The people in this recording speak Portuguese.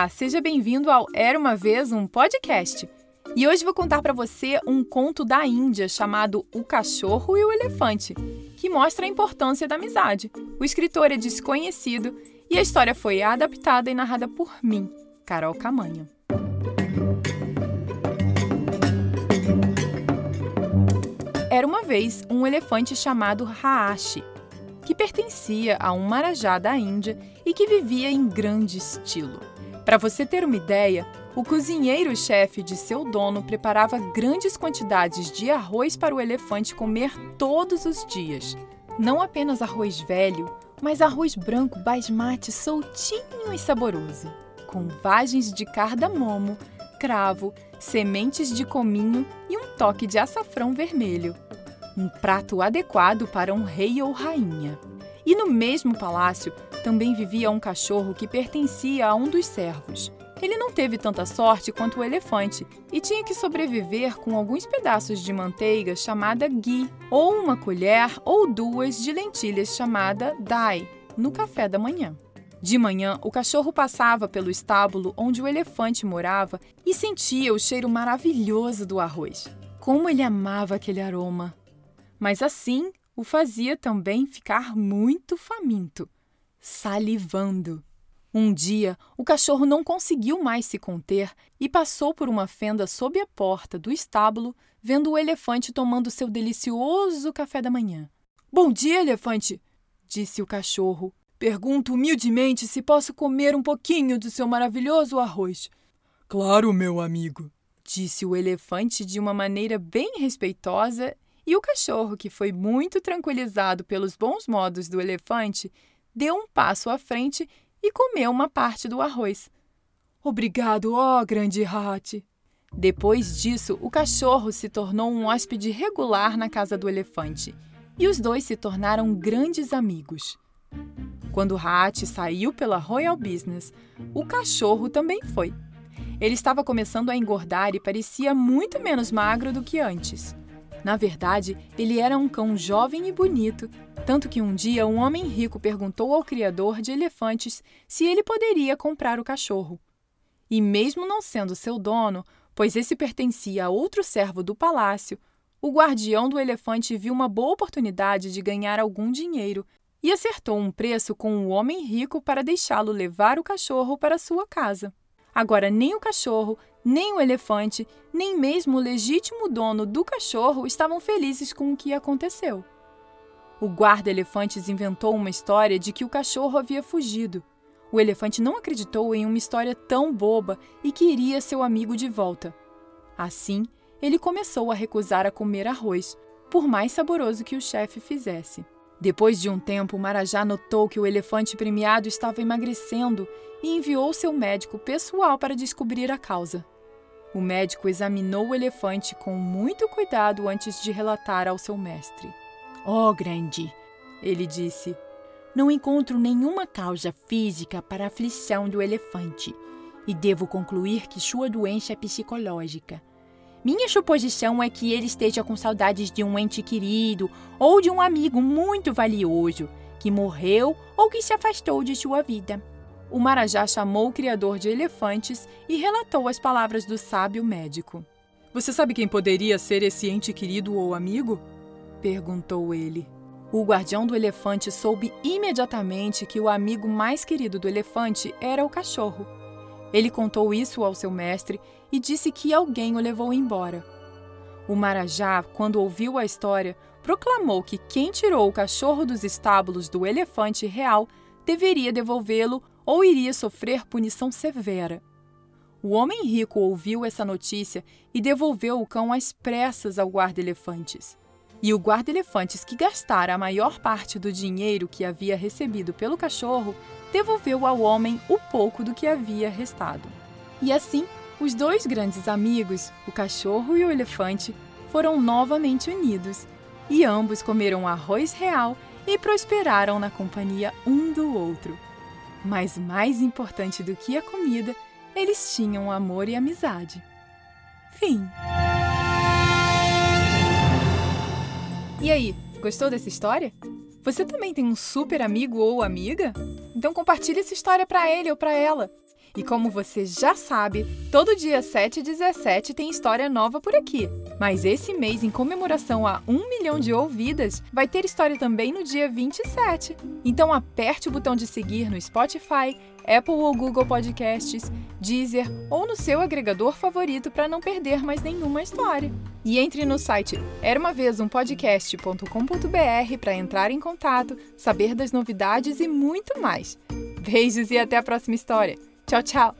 Olá, seja bem-vindo ao Era uma vez um podcast. E hoje vou contar para você um conto da Índia chamado O Cachorro e o Elefante, que mostra a importância da amizade. O escritor é desconhecido e a história foi adaptada e narrada por mim, Carol Camanho. Era uma vez um elefante chamado Raashi, que pertencia a um marajá da Índia e que vivia em grande estilo. Para você ter uma ideia, o cozinheiro-chefe de seu dono preparava grandes quantidades de arroz para o elefante comer todos os dias. Não apenas arroz velho, mas arroz branco basmati soltinho e saboroso, com vagens de cardamomo, cravo, sementes de cominho e um toque de açafrão vermelho. Um prato adequado para um rei ou rainha. E no mesmo palácio também vivia um cachorro que pertencia a um dos servos. Ele não teve tanta sorte quanto o elefante e tinha que sobreviver com alguns pedaços de manteiga chamada ghee, ou uma colher ou duas de lentilhas chamada dai, no café da manhã. De manhã, o cachorro passava pelo estábulo onde o elefante morava e sentia o cheiro maravilhoso do arroz. Como ele amava aquele aroma! Mas assim o fazia também ficar muito faminto, salivando. Um dia, o cachorro não conseguiu mais se conter e passou por uma fenda sob a porta do estábulo, vendo o elefante tomando seu delicioso café da manhã. Bom dia, elefante! disse o cachorro. Pergunto humildemente se posso comer um pouquinho do seu maravilhoso arroz. Claro, meu amigo, disse o elefante de uma maneira bem respeitosa e o cachorro, que foi muito tranquilizado pelos bons modos do elefante, deu um passo à frente e comeu uma parte do arroz. Obrigado, ó grande rat. Depois disso, o cachorro se tornou um hóspede regular na casa do elefante e os dois se tornaram grandes amigos. Quando Hat saiu pela Royal Business, o cachorro também foi. Ele estava começando a engordar e parecia muito menos magro do que antes. Na verdade, ele era um cão jovem e bonito, tanto que um dia um homem rico perguntou ao criador de elefantes se ele poderia comprar o cachorro. E mesmo não sendo seu dono, pois esse pertencia a outro servo do palácio, o guardião do elefante viu uma boa oportunidade de ganhar algum dinheiro e acertou um preço com o homem rico para deixá-lo levar o cachorro para sua casa. Agora, nem o cachorro, nem o elefante, nem mesmo o legítimo dono do cachorro estavam felizes com o que aconteceu. O guarda-elefantes inventou uma história de que o cachorro havia fugido. O elefante não acreditou em uma história tão boba e queria seu amigo de volta. Assim, ele começou a recusar a comer arroz, por mais saboroso que o chefe fizesse. Depois de um tempo, Marajá notou que o elefante premiado estava emagrecendo e enviou seu médico pessoal para descobrir a causa. O médico examinou o elefante com muito cuidado antes de relatar ao seu mestre. Oh, grande, ele disse, não encontro nenhuma causa física para a aflição do elefante e devo concluir que sua doença é psicológica. Minha suposição é que ele esteja com saudades de um ente querido ou de um amigo muito valioso que morreu ou que se afastou de sua vida. O Marajá chamou o criador de elefantes e relatou as palavras do sábio médico. Você sabe quem poderia ser esse ente querido ou amigo? perguntou ele. O guardião do elefante soube imediatamente que o amigo mais querido do elefante era o cachorro. Ele contou isso ao seu mestre e disse que alguém o levou embora. O Marajá, quando ouviu a história, proclamou que quem tirou o cachorro dos estábulos do elefante real deveria devolvê-lo ou iria sofrer punição severa. O homem rico ouviu essa notícia e devolveu o cão às pressas ao guarda-elefantes. E o guarda-elefantes, que gastara a maior parte do dinheiro que havia recebido pelo cachorro, devolveu ao homem o pouco do que havia restado. E assim, os dois grandes amigos, o cachorro e o elefante, foram novamente unidos, e ambos comeram arroz real e prosperaram na companhia um do outro. Mas mais importante do que a comida, eles tinham amor e amizade. Fim. E aí, gostou dessa história? Você também tem um super amigo ou amiga? Então compartilhe essa história para ele ou para ela. E como você já sabe, todo dia 7 e 17 tem história nova por aqui. Mas esse mês, em comemoração a um milhão de ouvidas, vai ter história também no dia 27. Então aperte o botão de seguir no Spotify, Apple ou Google Podcasts, Deezer ou no seu agregador favorito para não perder mais nenhuma história. E entre no site eramavezumpodcast.com.br para entrar em contato, saber das novidades e muito mais. Beijos e até a próxima história. Tchau, tchau!